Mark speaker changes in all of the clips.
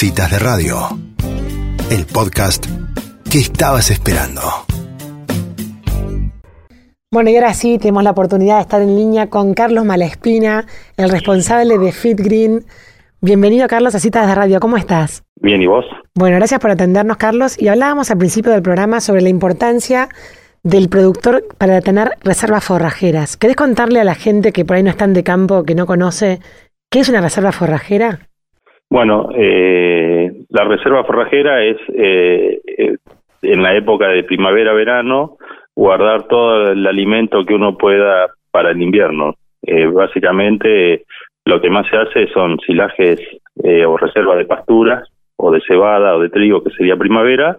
Speaker 1: Citas de Radio, el podcast que estabas esperando.
Speaker 2: Bueno, y ahora sí tenemos la oportunidad de estar en línea con Carlos Malespina, el responsable de Fit Green. Bienvenido, Carlos, a Citas de Radio. ¿Cómo estás?
Speaker 3: Bien, ¿y vos?
Speaker 2: Bueno, gracias por atendernos, Carlos. Y hablábamos al principio del programa sobre la importancia del productor para tener reservas forrajeras. ¿Querés contarle a la gente que por ahí no están de campo, que no conoce, qué es una reserva forrajera?
Speaker 3: Bueno, eh, la reserva forrajera es eh, eh, en la época de primavera-verano guardar todo el alimento que uno pueda para el invierno. Eh, básicamente lo que más se hace son silajes eh, o reservas de pasturas o de cebada o de trigo que sería primavera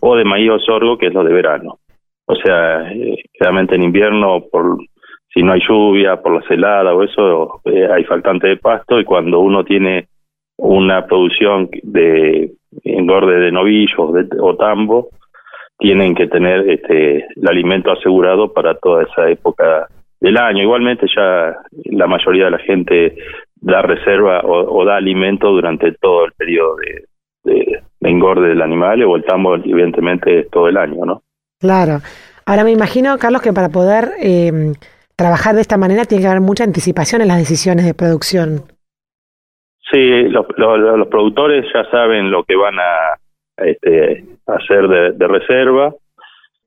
Speaker 3: o de maíz o sorgo que es lo de verano. O sea, eh, generalmente en invierno por si no hay lluvia, por la celada o eso, hay faltante de pasto y cuando uno tiene una producción de engorde de novillos o tambo, tienen que tener este el alimento asegurado para toda esa época del año. Igualmente ya la mayoría de la gente da reserva o, da alimento durante todo el periodo de, engorde del animal o el tambo evidentemente todo el año, ¿no?
Speaker 2: Claro. Ahora me imagino, Carlos, que para poder eh, trabajar de esta manera tiene que haber mucha anticipación en las decisiones de producción.
Speaker 3: Sí, los, los, productores ya saben lo que van a este, hacer de, reserva.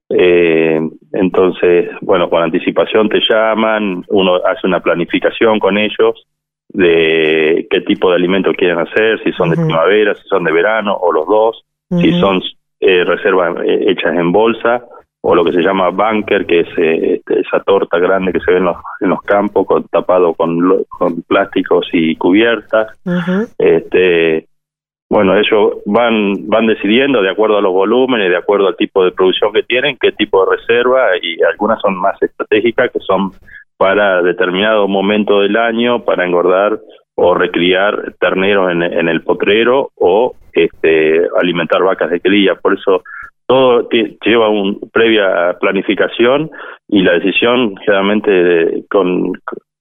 Speaker 3: Eh, entonces, bueno, con anticipación te llaman, uno hace una planificación con ellos de qué tipo de alimento quieren hacer, si son de primavera, si son de verano o los dos, si son eh, reservas eh, hechas en bolsa o lo que se llama bunker, que es eh, este, esa torta grande que se ve en los, en los campos, con, tapado con, con plásticos y cubiertas. este, bueno, ellos van, van decidiendo de acuerdo a los volúmenes, de acuerdo al tipo de producción que tienen, qué tipo de reserva, y algunas son más estratégicas, que son para determinado momento del año, para engordar o recriar terneros en, en el potrero o este, alimentar vacas de cría. Por eso todo lleva una previa planificación y la decisión generalmente con,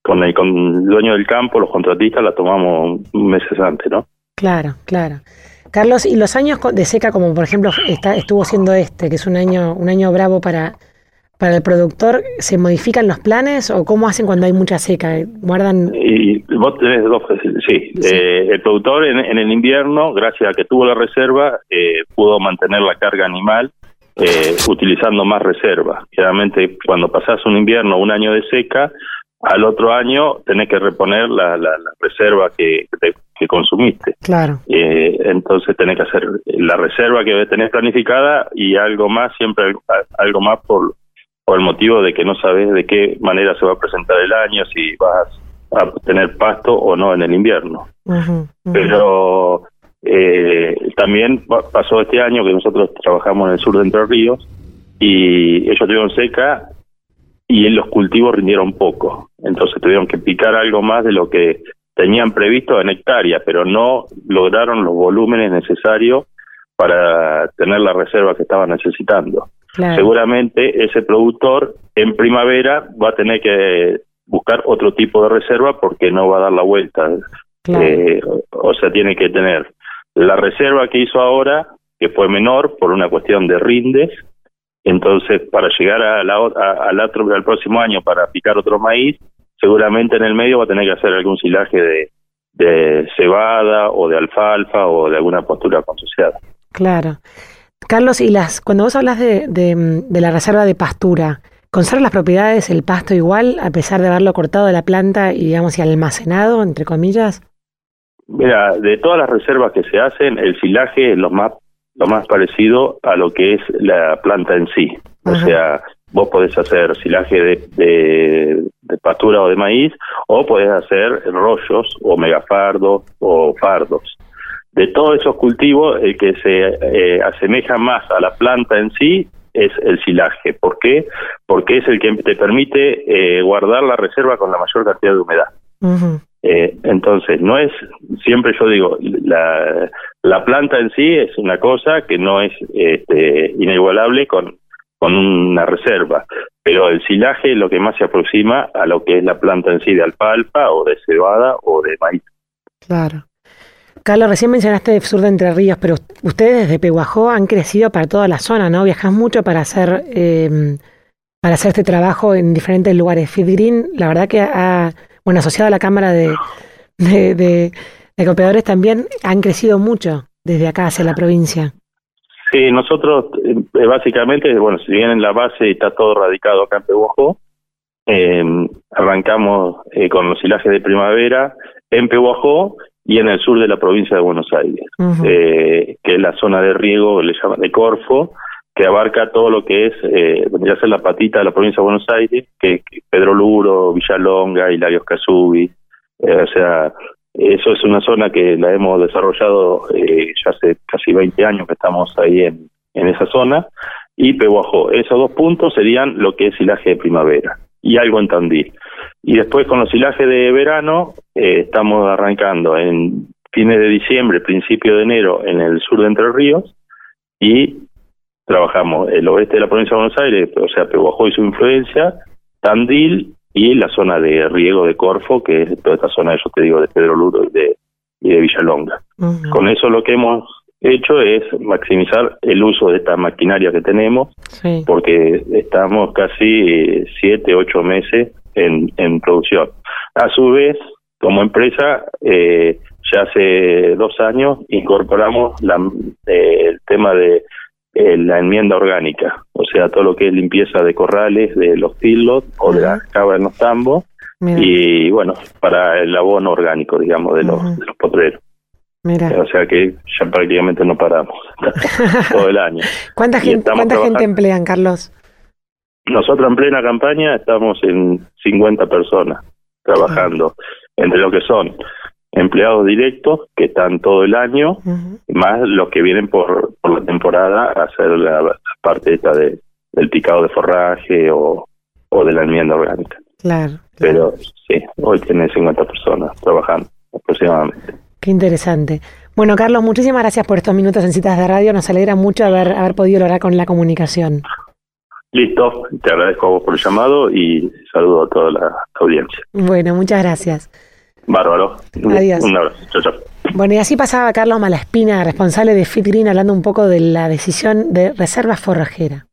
Speaker 3: con, el, con dueño del campo, los contratistas, la tomamos meses antes, ¿no?
Speaker 2: Claro, claro. Carlos, ¿y los años de seca, como por ejemplo está, estuvo siendo este, que es un año, un año bravo para, para el productor, ¿se modifican los planes o cómo hacen cuando hay mucha seca? ¿Guardan...?
Speaker 3: Y vos tenés dos... Sí, Eh, el productor en, el invierno, gracias a que tuvo la reserva, eh, pudo mantener la carga animal eh, utilizando más reserva. Generalmente cuando pasás un invierno un año de seca, al otro año tenés que reponer la, la, reserva que, que, consumiste.
Speaker 2: Claro.
Speaker 3: Eh, entonces tenés que hacer la reserva que tenés planificada y algo más, siempre algo más por por el motivo de que no sabes de qué manera se va a presentar el año, si vas a tener pasto o no en el invierno. Pero eh, también pasó este año que nosotros trabajamos en el sur de Entre Ríos y ellos tuvieron seca y en los cultivos rindieron poco. Entonces tuvieron que picar algo más de lo que tenían previsto en hectáreas, pero no lograron los volúmenes necesarios para tener la reserva que estaban necesitando. Seguramente ese productor en primavera va a tener que buscar otro tipo de reserva porque no va a dar la vuelta. Eh, o sea, tiene que tener la reserva que hizo ahora, que fue menor por una cuestión de rindes, entonces para llegar a la, al, otro, al próximo año para picar otro maíz, seguramente en el medio va a tener que hacer algún silaje de, de cebada o de alfalfa o de alguna postura consociada.
Speaker 2: Claro. Carlos, y las cuando vos hablas de, de, la reserva de pastura, ¿conserva las propiedades el pasto igual a pesar de haberlo cortado de la planta y, digamos, y almacenado, entre comillas?
Speaker 3: Mira, de todas las reservas que se hacen, el silaje es lo más, lo más parecido a lo que es la planta en sí. O sea, vos podés hacer silaje de, de, de, pastura o de maíz, o podés hacer rollos o megafardos o fardos de todos esos cultivos, el que se eh, asemeja más a la planta en sí es el silaje. ¿Por qué? Porque es el que te permite eh, guardar la reserva con la mayor cantidad de humedad. eh, entonces, no es, siempre yo digo, la, la planta en sí es una cosa que no es este, inigualable con, con una reserva, pero el silaje es lo que más se aproxima a lo que es la planta en sí de alfalfa o de cebada o de maíz.
Speaker 2: Claro. Carlos, recién mencionaste el sur de Entre Ríos, pero ustedes desde Pehuajó han crecido para toda la zona, ¿no? Viajas mucho para hacer, eh, para hacer este trabajo en diferentes lugares. Fit Green, la verdad que ha, bueno, asociado a la Cámara de, de, de, de también, han crecido mucho desde acá hacia la provincia.
Speaker 3: Sí, nosotros eh, básicamente, bueno, si bien en la base está todo radicado acá en Pehuajó, eh, arrancamos eh, con los silajes de primavera en Pehuajó y en el sur de la provincia de Buenos Aires, eh, que es la zona de riego, le llaman de Corfo, que abarca todo lo que es, eh, vendría a ser la patita de la provincia de Buenos Aires, que, que Pedro Luro, Villalonga, Hilario Casubi, eh, o sea, eso es una zona que la hemos desarrollado eh, ya hace casi 20 años que estamos ahí en, en esa zona, y Pehuajó. Esos dos puntos serían lo que es silaje de primavera, y algo en Tandil. Y después con los silajes de verano, eh, estamos arrancando en fines de diciembre, principio de enero en el sur de Entre Ríos, y trabajamos el oeste de la provincia de Buenos Aires, o sea, Pehuajó y su influencia, Tandil y la zona de riego de Corfo, que es toda esta zona, yo te digo, de Pedro Luro y de, y de Villalonga.
Speaker 2: Ujú.
Speaker 3: Con eso lo que hemos hecho es maximizar el uso de esta maquinaria que tenemos,
Speaker 2: Sí.
Speaker 3: porque estamos casi siete, ocho meses en, en producción. A su vez, como empresa, eh, ya hace dos años incorporamos la, eh, el tema de eh, la enmienda orgánica, o sea, todo lo que es limpieza de corrales, de los filos o de las cabras en los tambos,
Speaker 2: Mira,
Speaker 3: y bueno, para el abono orgánico, digamos, de los, de los potreros.
Speaker 2: mira.
Speaker 3: O sea que ya prácticamente no paramos todo el año.
Speaker 2: ¿Cuánta
Speaker 3: y
Speaker 2: gente, cuánta gente emplean, Carlos?
Speaker 3: Nosotros en plena campaña estamos en 50 personas trabajando, entre lo que son empleados directos que están todo el año, más los que vienen por, por la temporada a hacer la, la parte esta de, del picado de forraje o, o de la enmienda orgánica.
Speaker 2: Claro, claro.
Speaker 3: Pero sí, hoy tiene 50 personas trabajando aproximadamente.
Speaker 2: Qué interesante. Bueno, Carlos, muchísimas gracias por estos minutos en citas de radio. Nos alegra mucho haber, haber podido lograr con la comunicación.
Speaker 3: Listo, te agradezco a vos por el llamado y saludo a toda la audiencia.
Speaker 2: Bueno, muchas gracias.
Speaker 3: Bárbaro.
Speaker 2: Adiós.
Speaker 3: Un abrazo. Chao, chao.
Speaker 2: Bueno, y así pasaba Carlos Malaspina, responsable de Fit Green, hablando un poco de la decisión de reserva forrajera.